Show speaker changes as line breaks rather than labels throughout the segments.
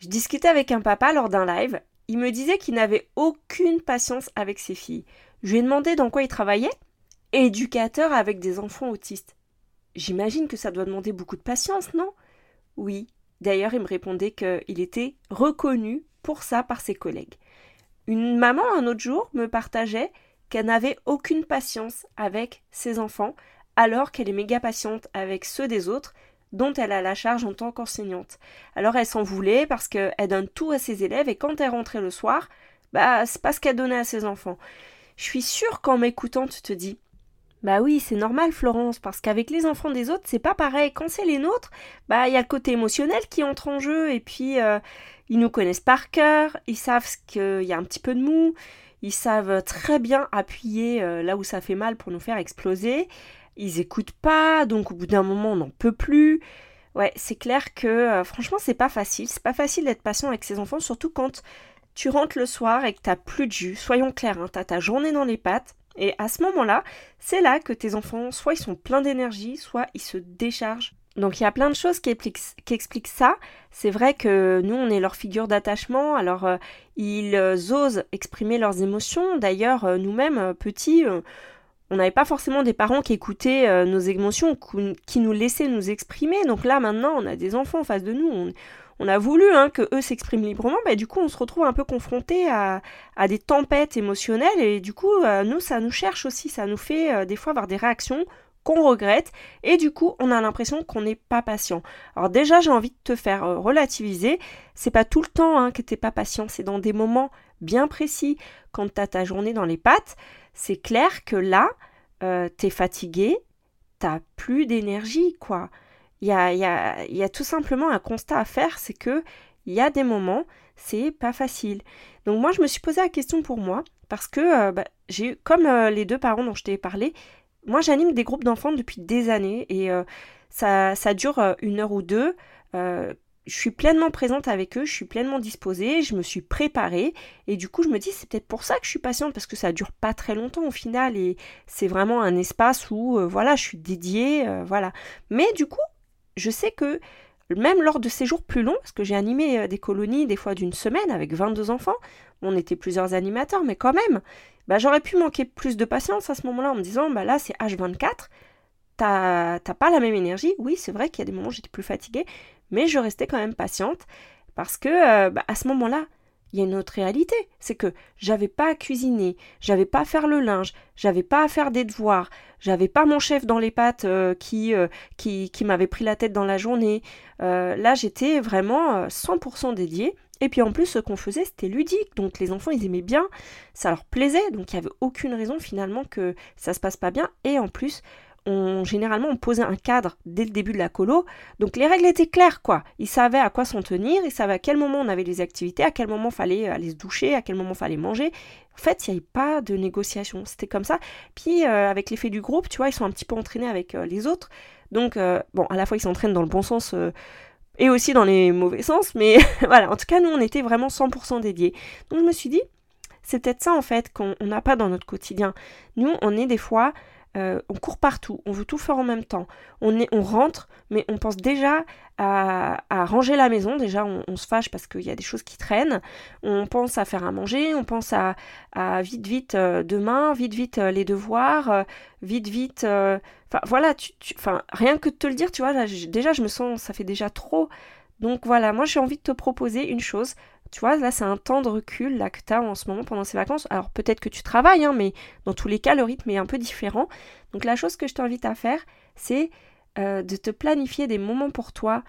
Je discutais avec un papa lors d'un live. Il me disait qu'il n'avait aucune patience avec ses filles. Je lui ai demandé dans quoi il travaillait. Éducateur avec des enfants autistes. J'imagine que ça doit demander beaucoup de patience, non? Oui. D'ailleurs, il me répondait qu'il était reconnu pour ça par ses collègues. Une maman, un autre jour, me partageait qu'elle n'avait aucune patience avec ses enfants, alors qu'elle est méga patiente avec ceux des autres, dont elle a la charge en tant qu'enseignante. Alors elle s'en voulait parce qu'elle donne tout à ses élèves et quand elle rentrait le soir, bah c'est pas ce qu'elle donnait à ses enfants. Je suis sûre qu'en m'écoutant tu te dis bah oui, c'est normal Florence, parce qu'avec les enfants des autres, c'est pas pareil. Quand c'est les nôtres, bah il y a le côté émotionnel qui entre en jeu, et puis euh, ils nous connaissent par cœur, ils savent qu'il y a un petit peu de mou, ils savent très bien appuyer euh, là où ça fait mal pour nous faire exploser. Ils écoutent pas, donc au bout d'un moment on n'en peut plus. Ouais, c'est clair que euh, franchement c'est pas facile. C'est pas facile d'être patient avec ses enfants, surtout quand tu rentres le soir et que t'as plus de jus. Soyons clairs, hein, t'as ta journée dans les pattes. Et à ce moment-là, c'est là que tes enfants, soit ils sont pleins d'énergie, soit ils se déchargent. Donc il y a plein de choses qui expliquent, ça. C'est vrai que nous, on est leur figure d'attachement, alors euh, ils osent exprimer leurs émotions. D'ailleurs, euh, nous-mêmes, petits, on n'avait pas forcément des parents qui écoutaient nos émotions, qui nous laissaient nous exprimer. Donc là, maintenant, on a des enfants en face de nous. On a voulu hein, que eux s'expriment librement, mais du coup on se retrouve un peu confronté à, des tempêtes émotionnelles. Et du coup euh, nous ça nous cherche aussi, ça nous fait euh, des fois avoir des réactions qu'on regrette et du coup on a l'impression qu'on n'est pas patient. Alors déjà j'ai envie de te faire euh, relativiser, c'est pas tout le temps hein, que t'es pas patient, c'est dans des moments bien précis quand tu as ta journée dans les pattes, c'est clair que là tu es fatigué, t'as plus d'énergie quoi il y a, y, a, y a, tout simplement un constat à faire, c'est que il y a des moments, c'est pas facile. Donc moi, je me suis posé la question pour moi, parce que euh, bah, j'ai comme euh, les deux parents dont je t'ai parlé, moi j'anime des groupes d'enfants depuis des années et euh, ça, dure une heure ou deux. je suis pleinement présente avec eux, je suis pleinement disposée, je me suis préparée et du coup je me dis c'est peut-être pour ça que je suis patiente parce que ça dure pas très longtemps au final et c'est vraiment un espace où voilà je suis dédiée voilà. Mais du coup je sais que même lors de séjours plus longs, parce que j'ai animé euh, des colonies des fois d'une semaine avec 22 enfants, on était plusieurs animateurs, mais quand même, bah, j'aurais pu manquer plus de patience à ce moment-là en me disant, bah là c'est H24, t'as pas la même énergie. Oui, c'est vrai qu'il y a des moments où j'étais plus fatiguée, mais je restais quand même patiente parce que euh, bah, à ce moment-là, il y a une autre réalité, c'est que j'avais pas à cuisiner, j'avais pas à faire le linge, j'avais pas à faire des devoirs, j'avais pas mon chef dans les pattes euh, qui, euh, qui, qui m'avait pris la tête dans la journée. Là, j'étais vraiment 100% dédiée. Et puis en plus, ce qu'on faisait, c'était ludique. Donc les enfants, ils aimaient bien, ça leur plaisait. Donc il n'y avait aucune raison finalement que ça se passe pas bien. Et en plus, on, généralement, on posait un cadre dès le début de la colo. Donc les règles étaient claires, quoi. Ils savaient à quoi s'en tenir, ils savaient à quel moment on avait les activités, à quel moment fallait aller se doucher, à quel moment fallait manger. En fait, il n'y avait pas de négociation. C'était comme ça. Puis euh, avec l'effet du groupe, tu vois, ils sont un petit peu entraînés avec euh, les autres. Donc, euh, bon, à la fois, ils s'entraînent dans le bon sens et aussi dans les mauvais sens. Mais voilà, en tout cas, nous, on était vraiment 100% dédiés. Donc je me suis dit, c'est peut-être ça, en fait, qu'on n'a pas dans notre quotidien. Nous, on est des fois euh, on court partout, on veut tout faire en même temps. On, est, on rentre, mais on pense déjà à, ranger la maison. Déjà, on, se fâche parce qu'il y a des choses qui traînent. On pense à faire à manger, on pense à, vite, vite euh, demain, vite, vite euh, les devoirs, vite, vite. Enfin, voilà, rien que de te le dire, tu vois, déjà, je me sens, ça fait déjà trop. Donc voilà, moi j'ai envie de te proposer une chose. Tu vois, là, c'est un temps de recul que tu as en ce moment pendant ces vacances. Alors, peut-être que tu travailles, hein, mais dans tous les cas, le rythme est un peu différent. Donc, la chose que je t'invite à faire, c'est euh, de te planifier des moments pour toi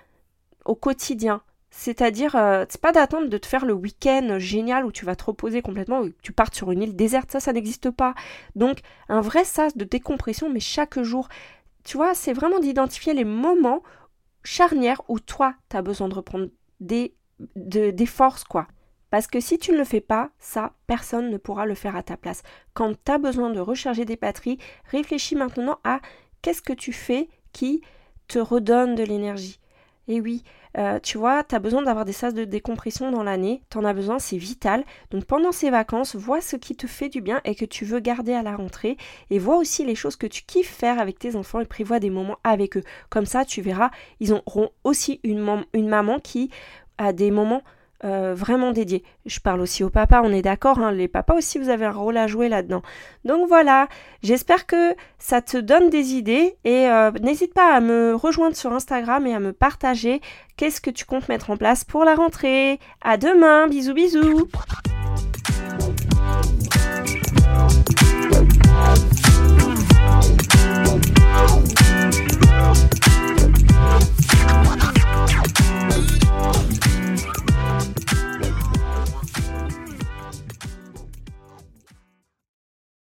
au quotidien. C'est-à-dire, euh, c'est pas d'attendre de te faire le week-end génial où tu vas te reposer complètement, où tu partes sur une île déserte, ça, ça n'existe pas. Donc, un vrai sas de décompression, mais chaque jour. Tu vois, c'est vraiment d'identifier les moments charnières où toi, tu as besoin de reprendre des des forces, quoi. Parce que si tu ne le fais pas, ça, personne ne pourra le faire à ta place. Quand tu as besoin de recharger des batteries, réfléchis maintenant à qu'est-ce que tu fais qui te redonne de l'énergie. Et oui, euh, tu vois, tu as besoin d'avoir des sas de décompression dans l'année, tu en as besoin, c'est vital. Donc pendant ces vacances, vois ce qui te fait du bien et que tu veux garder à la rentrée. Et vois aussi les choses que tu kiffes faire avec tes enfants et prévois des moments avec eux. Comme ça, tu verras, ils auront aussi une, une maman qui à des moments euh, vraiment dédiés. Je parle aussi au papa, on est d'accord, hein, les papas aussi, vous avez un rôle à jouer là-dedans. Donc voilà, j'espère que ça te donne des idées et euh, n'hésite pas à me rejoindre sur Instagram et à me partager qu'est-ce que tu comptes mettre en place pour la rentrée. À demain, bisous bisous